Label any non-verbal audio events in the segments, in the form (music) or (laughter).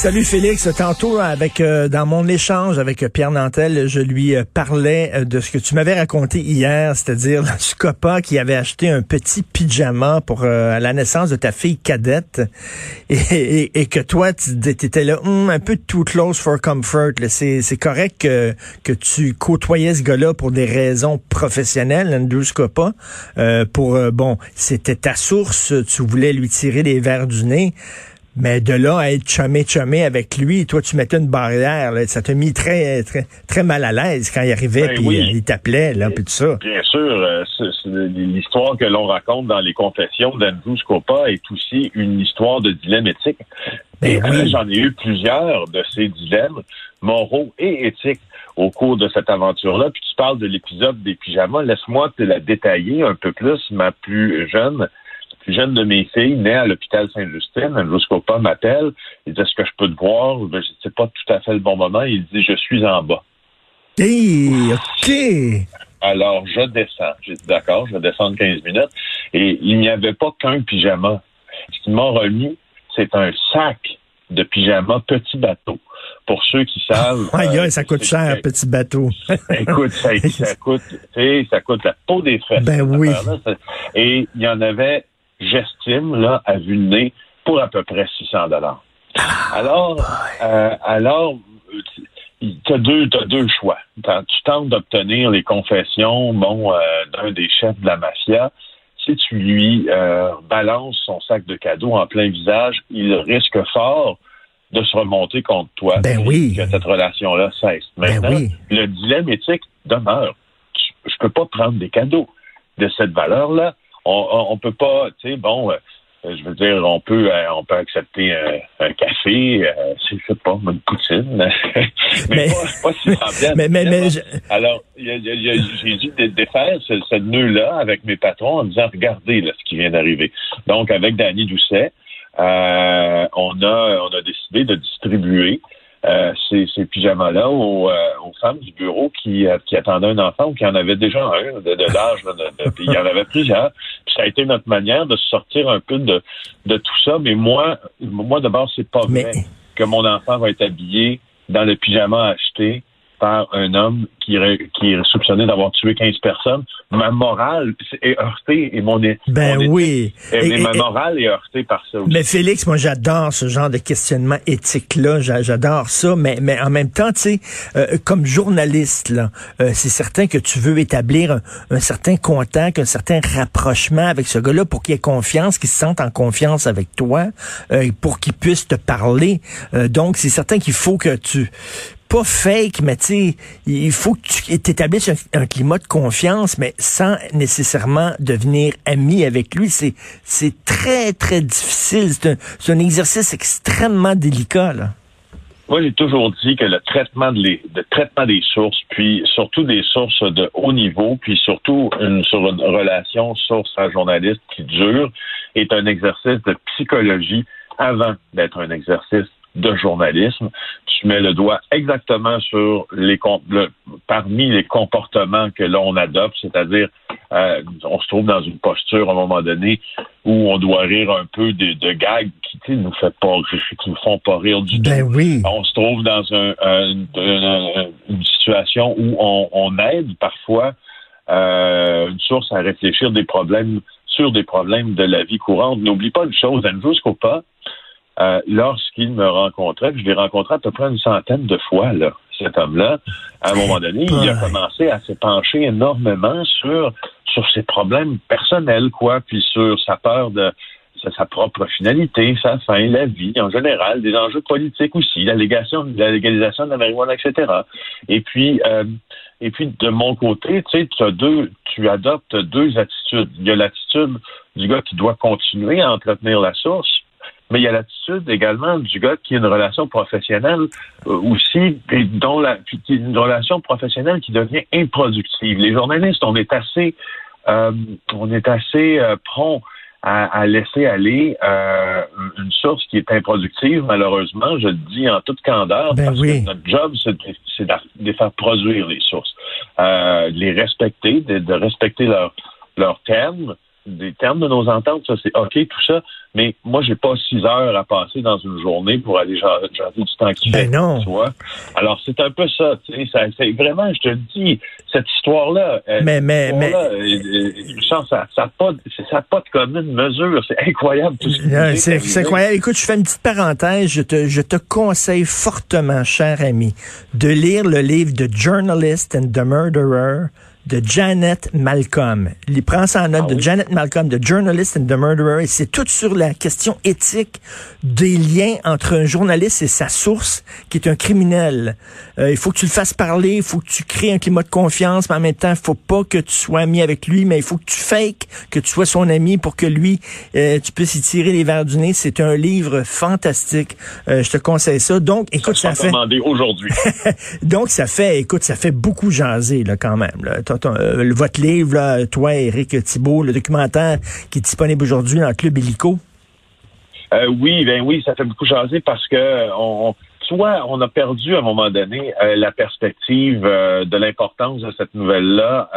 Salut Félix. Tantôt, avec euh, dans mon échange avec Pierre Nantel, je lui euh, parlais euh, de ce que tu m'avais raconté hier, c'est-à-dire (laughs) le Scopa qui avait acheté un petit pyjama pour à la naissance de ta fille cadette et, et, que toi, tu étais là hum, un peu too close for comfort. C'est correct que, que tu côtoyais ce gars-là pour des raisons professionnelles, Andrew Scopa. pour, bon, c'était ta source, tu voulais lui tirer les verres du nez. Mais de là à être chumé-chumé avec lui, toi, tu mettais une barrière. ça t'a mis très, très, très mal à l'aise quand il arrivait, ben puis euh, il t'appelait, là, puis tout ça. Bien sûr, euh, l'histoire que l'on raconte dans les confessions d'Andrew Scopa est aussi une histoire de dilemme éthique. Ben et j'en ai eu plusieurs de ces dilemmes moraux et éthiques au cours de cette aventure-là. Puis tu parles de l'épisode des pyjamas. Laisse-moi te la détailler un peu plus. Ma plus jeune plus jeune de mes filles, née à l'hôpital Sainte-Justine, un m'appelle. Il dit Est-ce que je peux te voir? Ben, je sais pas tout à fait le bon moment. Il dit Je suis en bas. Hey, OK. Alors, je descends. J'ai dit d'accord, je vais descendre 15 minutes. Et il n'y avait pas qu'un pyjama. Ce qu'ils m'ont remis, c'est un sac de pyjama petit bateau. Pour ceux qui savent. (laughs) Aïe, euh, ça coûte cher, petit bateau. (laughs) écoute, ça, ça coûte, ça coûte la peau des fesses. Ben oui. Et il y en avait j'estime, là, à vue de nez, pour à peu près 600 dollars. Ah, alors, euh, alors, tu as deux, as deux choix. Tu tentes d'obtenir les confessions, bon, euh, d'un des chefs de la mafia. Si tu lui euh, balances son sac de cadeaux en plein visage, il risque fort de se remonter contre toi. Ben oui. Que cette relation-là cesse. Ben Maintenant, le dilemme éthique demeure. Je peux pas prendre des cadeaux de cette valeur-là on, on peut pas, tu sais, bon, euh, je veux dire, on peut, euh, on peut accepter un, café, euh, je sais pas, une poutine, (laughs) mais, pas, si mais, mais, mais Alors, j'ai dû défaire ce, ce nœud-là avec mes patrons en disant, regardez là, ce qui vient d'arriver. Donc, avec Danny Doucet, euh, on a, on a décidé de distribuer euh, ces, ces pyjamas-là aux, euh, aux, femmes du bureau qui, euh, qui attendaient un enfant ou qui en avaient déjà un de, de l'âge. il y en avait plusieurs. Puis ça a été notre manière de sortir un peu de, de tout ça. Mais moi, moi d'abord, c'est pas vrai que mon enfant va être habillé dans le pyjama acheté par un homme qui, qui est soupçonné d'avoir tué 15 personnes, ma morale est heurtée et mon, ben oui. et, ma morale est heurtée par ça aussi. Mais Félix, moi j'adore ce genre de questionnement éthique-là, j'adore ça, mais, mais en même temps, tu sais, euh, comme journaliste, là, euh, c'est certain que tu veux établir un, certain contact, un certain rapprochement avec ce gars-là pour qu'il ait confiance, qu'il se sente en confiance avec toi, euh, pour qu'il puisse te parler. donc, c'est certain qu'il faut que tu pas fake, mais tu sais, il faut que tu établisses un, climat de confiance, mais sans nécessairement devenir ami avec lui. C'est, très, très difficile. C'est un, exercice extrêmement délicat, là. Moi, j'ai toujours dit que le traitement, de les, traitement des sources, puis surtout des sources de haut niveau, puis surtout une, sur une relation source à journaliste qui dure, est un exercice de psychologie avant d'être un exercice de journalisme. Tu mets le doigt exactement sur les parmi les comportements que l'on adopte, c'est-à-dire euh, on se trouve dans une posture à un moment donné où on doit rire un peu de, de gags qui ne nous fait pas qui nous font pas rire du ben tout. Oui. On se trouve dans un, une situation où on, aide parfois euh, une source à réfléchir des problèmes sur des problèmes de la vie courante. N'oublie pas une chose, Andrew Scopa, euh, lorsqu'il me rencontrait, je l'ai rencontré à peu près une centaine de fois, là, cet homme-là, à un moment donné, il a commencé à se pencher énormément sur, sur ses problèmes personnels, quoi, puis sur sa peur de sa propre finalité, sa fin, la vie en général, des enjeux politiques aussi, la, légalisation, la légalisation de la marijuana, etc. Et puis, euh, et puis de mon côté, tu sais, tu as deux, tu adoptes deux attitudes. Il y a l'attitude du gars qui doit continuer à entretenir la source, mais il y a l'attitude également du gars qui a une relation professionnelle euh, aussi, et dont la, une relation professionnelle qui devient improductive. Les journalistes, on est assez, euh, on est assez euh, prompt à, laisser aller une source qui est improductive, malheureusement, je le dis en toute candeur, ben parce que notre job, c'est de, de, faire produire les sources, les respecter, de, respecter leurs leur termes, des termes de nos ententes, ça c'est OK, tout ça, mais moi, j'ai pas six heures à passer dans une journée pour aller jaser du temps qui ben fait. non. Tu vois? Alors, c'est un peu ça, tu sais, ça, c'est vraiment, je te le dis, cette histoire-là, Mais- mais- mais- Richard, ça n'a pas, ça a pas de commune mesure, c'est incroyable tout ce C'est c'est incroyable. Écoute, je fais une petite parenthèse. Je te, je te conseille fortement, cher ami, de lire le livre The Journalist and the Murderer de Janet Malcolm. Il prend ça en note Ah de? Janet Malcolm, The Journalist and the Murderer. Et c'est tout sur la question éthique des liens entre un journaliste et sa source, qui est un criminel. Euh, il faut que tu le fasses parler, il faut que tu crées un climat de confiance, mais en même temps, il faut pas que tu sois ami avec lui, mais il faut que tu fakes que tu sois son ami pour que lui, euh, tu puisses y tirer les verres du nez. C'est un livre fantastique. Euh, je te conseille ça. Donc, écoute, Ça ça fait, aujourd'hui. (laughs) donc ça fait, écoute, ça fait beaucoup jaser là quand même. Là. Euh, votre livre, toi, Éric Thibault, le documentaire qui est disponible aujourd'hui dans le Club Illico? Euh, oui, ben oui, ça fait beaucoup jaser parce que euh, on, soit on a perdu à un moment donné la perspective de l'importance de cette nouvelle-là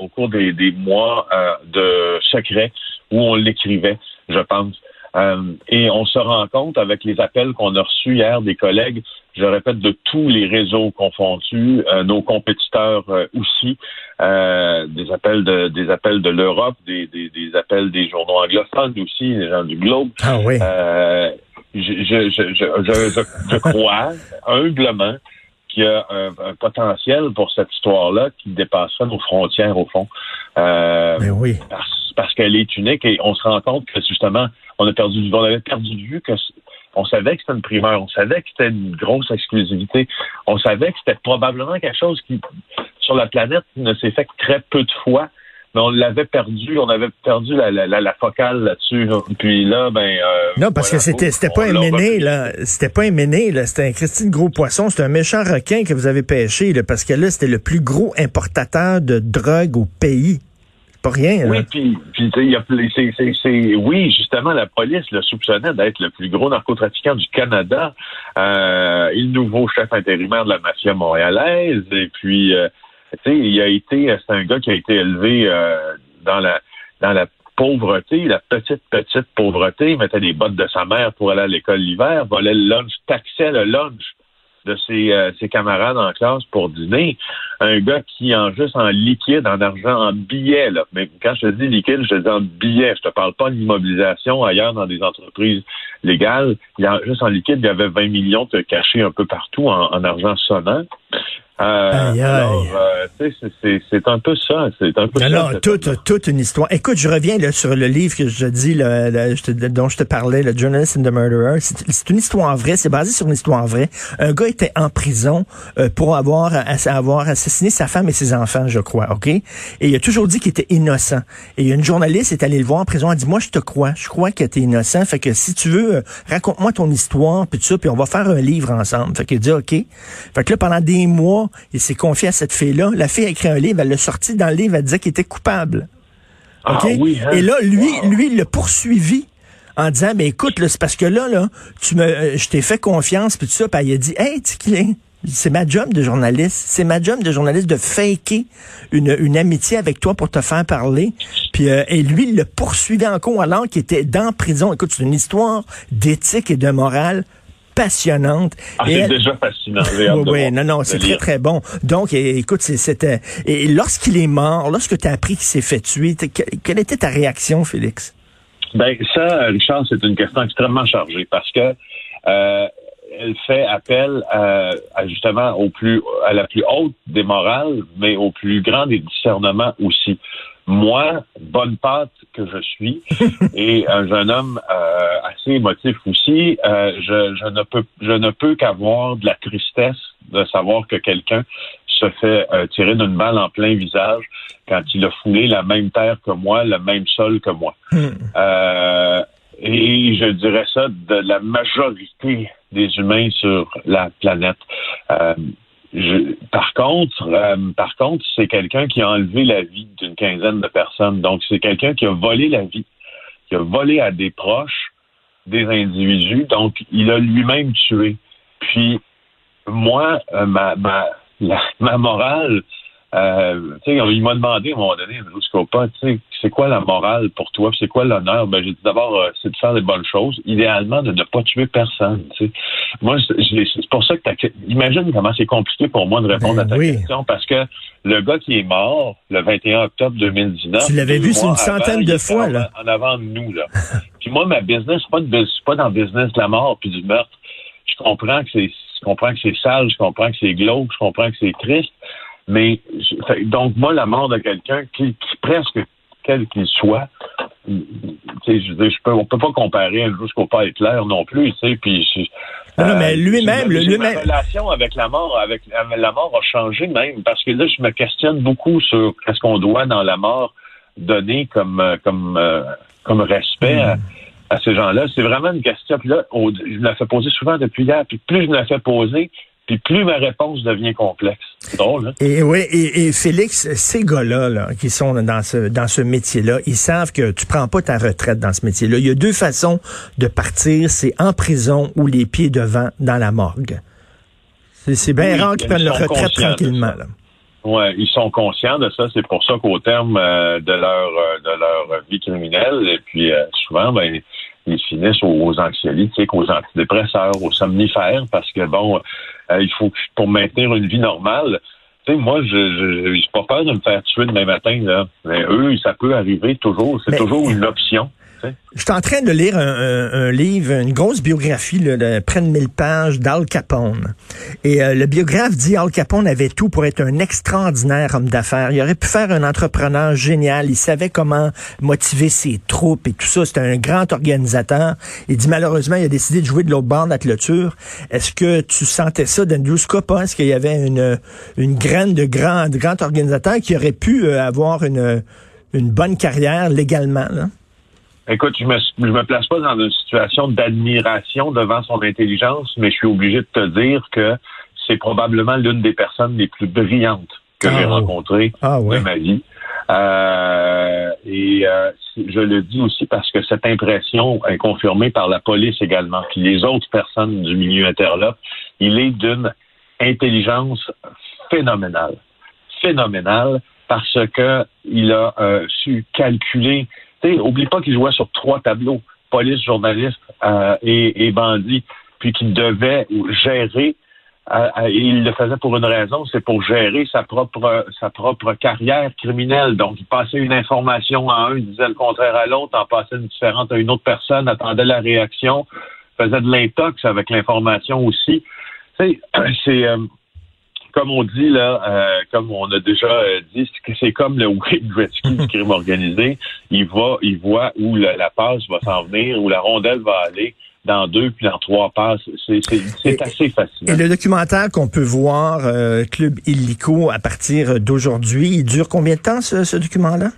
au cours des, des mois de secret où on l'écrivait, je pense. Et on se rend compte avec les appels qu'on a reçus hier des collègues, je répète, de tous les réseaux confondus, euh, nos compétiteurs euh, aussi, euh, des appels de des appels de l'Europe, des, des, des appels des journaux anglophones aussi, les gens du Globe. Ah oui. Euh, je, je, je, je, je, crois (laughs) humblement qu'il y a un, un potentiel pour cette histoire-là qui dépasserait nos frontières au fond. Euh, Ben oui. parce, parce qu'elle est unique et on se rend compte que justement, on a perdu du on avait perdu de vue que on savait que c'était une primeur, on savait que c'était une grosse exclusivité, on savait que c'était probablement quelque chose qui, sur la planète, ne s'est fait que très peu de fois, mais on l'avait perdu, on avait perdu la, la, la, la focale là-dessus. là. Puis là, ben euh, Non, parce voilà, que c'était c'était pas un l'a méné, là. C'était pas un méné, là. C'était un Christine gros poisson. C'était un méchant requin que vous avez pêché, là, parce que là, c'était le plus gros importateur de drogue au pays. Pas rien, là. Oui, puis, puis il oui, justement, la police le soupçonnait d'être le plus gros narcotrafiquant du Canada, euh, et le nouveau chef intérimaire de la mafia montréalaise, et puis, euh, tu sais, il a été, c'est un gars qui a été élevé euh, dans la dans la pauvreté, la petite, petite pauvreté, mettait des bottes de sa mère pour aller à l'école l'hiver, volait le lunch, taxait le lunch de ses, euh, ses camarades en classe pour dîner. Un gars qui, en juste en liquide, en argent, en billets, là. Mais quand je te dis liquide, je te dis en billets. Je te parle pas d'immobilisation ailleurs dans des entreprises légales. Il y a, juste en liquide, il y avait 20 millions de cachés un peu partout en, en argent sonnant. Euh, euh, c'est- un peu ça. C'est un peu Non, ça. toute, toute une histoire. Écoute, je reviens là, sur le livre que je dis, là, là, je te- dont je te parlais, le Journalist and the Murderer. C'est une histoire vraie, c'est basé sur une histoire vraie. Un gars était en prison euh, pour avoir, avoir assassiné sa femme et ses enfants, je crois, OK? Et il a toujours dit qu'il était innocent. Et une journaliste est allée le voir en prison, elle dit, moi, je te crois, je crois que tu es innocent, fait que si tu veux, euh, raconte-moi ton histoire, puis tout ça, puis on va faire un livre ensemble. Fait qu'il dit, OK. Fait que là, pendant des mois, il s'est confié à cette fille-là. La fille a écrit un livre, elle l'a sorti dans le livre, elle disait qu'il était coupable. Ah oui, hein? Et là, lui, Wow. lui, il l'a poursuivi en disant, mais écoute, c'est parce que là, là, tu me, euh, je t'ai fait confiance, puis tout ça, puis il a dit, hey? C'est ma job de journaliste. C'est ma job de journaliste de faker une, une amitié avec toi pour te faire parler. Puis euh, et lui, il le poursuivait encore alors qu'il était dans prison. Écoute, c'est une histoire d'éthique et de morale passionnante. Ah, c'est elle- déjà fascinant. (laughs) oui, oui, non, non, c'est très, lire. très bon. Donc, écoute, c'était... Et lorsqu'il est mort, lorsque tu as appris qu'il s'est fait tuer, quelle était ta réaction, Félix? Ben ça, Richard, c'est une question extrêmement chargée parce que euh, elle fait appel à, à justement au plus à la plus haute des morales, mais au plus grand des discernements aussi. Moi, bonne pâte que je suis, (laughs) et un jeune homme euh, assez émotif aussi, euh, je, je ne peux je ne peux qu'avoir de la tristesse de savoir que quelqu'un se fait euh, tirer d'une balle en plein visage quand il a foulé la même terre que moi, le même sol que moi. Euh, et je dirais ça de la majorité des humains sur la planète. Euh, je- par contre, euh, par contre, c'est quelqu'un qui a enlevé la vie d'une quinzaine de personnes. Donc, c'est quelqu'un qui a volé la vie, qui a volé à des proches des individus. Donc, il a lui-même tué. Puis, moi, euh, ma, ma, ma morale Euh, il m'a demandé à un moment donné, Scopa, c'est quoi la morale pour toi, c'est quoi l'honneur? Ben, j'ai dit d'abord, euh, c'est de faire les bonnes choses, idéalement de ne pas tuer personne. T'sais. Moi, c'est pour ça que imagine comment c'est compliqué pour moi de répondre ben à ta question, parce que le gars qui est mort le 21 octobre 2019. Tu l'avais vu une centaine de fois, là. En avant de nous, là. (laughs) puis moi, ma business, c'est pas, pas dans le business de la mort puis du meurtre. Je comprends que c'est, je comprends que c'est sale, je comprends que c'est glauque, je comprends que c'est triste. Mais donc moi, la mort de quelqu'un qui, presque quel qu'il soit, je, je peux, on peut pas comparer jusqu'au pas Hitler non plus, tu sais, puis non, mais lui-même, lui-même. relation avec la mort, avec la mort a changé même, parce que là, je me questionne beaucoup sur qu'est-ce qu'on doit dans la mort donner comme euh, comme euh, comme respect à, à, ces gens-là. C'est vraiment une question. Puis là, je me la fais poser souvent depuis hier. Puis plus je me la fais poser, puis plus ma réponse devient complexe. C'est drôle, hein? Et oui, et, Félix, ces gars-là qui sont dans ce dans ce métier-là, ils savent que tu prends pas ta retraite dans ce métier-là. Il y a deux façons de partir, c'est en prison ou les pieds devant dans la morgue. C'est bien rare qu'ils prennent leur retraite tranquillement. Là. Ouais, ils sont conscients de ça. C'est pour ça qu'au terme euh, de leur euh, de leur vie criminelle, et puis euh, souvent, ben ils finissent aux anxiolytiques, aux antidépresseurs, aux somnifères, parce que bon, il faut pour maintenir une vie normale. Tu sais, moi, je n'ai pas peur de me faire tuer demain matin, là. Mais eux, ça peut arriver toujours. C'est toujours une option. Je suis en train de lire un, livre, une grosse biographie de près de 1000 pages d'Al Capone. Et euh, le biographe dit Al Capone avait tout pour être un extraordinaire homme d'affaires. Il aurait pu faire un entrepreneur génial. Il savait comment motiver ses troupes et tout ça. C'était un grand organisateur. Il dit malheureusement, il a décidé de jouer de l'autre bord de la clôture. Est-ce que tu sentais ça d'Andrew Scopa? Est-ce qu'il y avait une, une graine de grand, de grand organisateur qui aurait pu euh, avoir une, une bonne carrière légalement? Là? Écoute, je me, je me place pas dans une situation d'admiration devant son intelligence, mais je suis obligé de te dire que c'est probablement l'une des personnes les plus brillantes que j'ai ah, rencontrées ah, de ma vie. Euh, et euh, je le dis aussi parce que cette impression est confirmée par la police également, puis les autres personnes du milieu interlope. Il est d'une intelligence phénoménale, phénoménale, parce que il a euh, su calculer oublie pas qu'il jouait sur trois tableaux, police, journaliste euh, et, et bandit, puis qu'il devait gérer euh, euh, il le faisait pour une raison, c'est pour gérer sa propre sa propre carrière criminelle. Donc, il passait une information à un, il disait le contraire à l'autre, en passait une différente à une autre personne, attendait la réaction, faisait de l'intox avec l'information aussi. Sais, (clears throat) c'est comme on dit là, euh, comme on a déjà euh, dit, c'est comme le (laughs) Wayne Gretzky du crime organisé. Il va, il voit où la, passe va s'en venir, où la rondelle va aller dans deux puis dans trois passes. C'est assez facile. Et le documentaire qu'on peut voir, euh, Club Illico, à partir d'aujourd'hui, il dure combien de temps ce, document-là?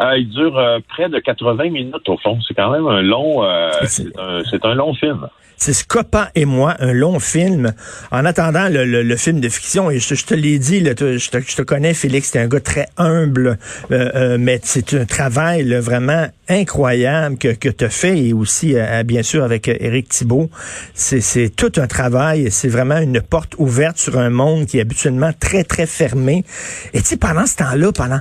Il dure près de 80 minutes au fond. C'est quand même un long, c'est un long film. C'est Scopa et moi, un long film. En attendant le, film de fiction, et je, te l'ai dit, je, te, connais, Félix, t'es un gars très humble, euh, euh, mais c'est un travail vraiment incroyable que, que tu as fait, et aussi, euh, bien sûr, avec Éric Thibault. C'est tout un travail, c'est vraiment une porte ouverte sur un monde qui est habituellement très, très fermé. Et tu sais, pendant ce temps-là, pendant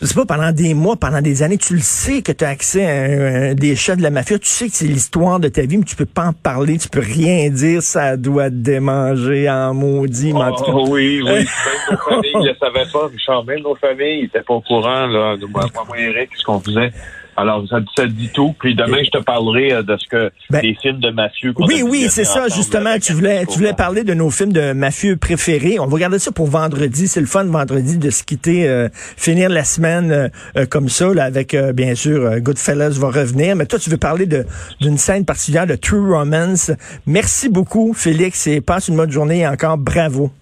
je sais pas, pendant des mois, pendant des années, tu le sais que tu as accès à, des chefs de la mafia, tu sais que c'est l'histoire de ta vie, mais tu peux pas en parler, tu peux rien dire, ça doit te démanger en maudit. Oh, oui, oui, (laughs) même nos familles ne le savaient pas, Richard, même nos familles n'étaient pas au courant, là, de moi, moi Eric, ce qu'on faisait. Alors, ça, ça, dit tout. Puis demain, je te parlerai euh, de ce que ben, des films de mafieux. Oui, oui, c'est ça, justement. Tu voulais, tu voulais parler de nos films de mafieux préférés. On va regarder ça pour vendredi. C'est le fun vendredi de se quitter, euh, finir la semaine euh, comme ça, là, avec bien sûr Goodfellas va revenir. Mais toi, tu veux parler de d'une scène particulière de True Romance. Merci beaucoup, Félix, et passe une bonne journée et encore bravo.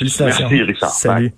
Merci, Richard. Salut.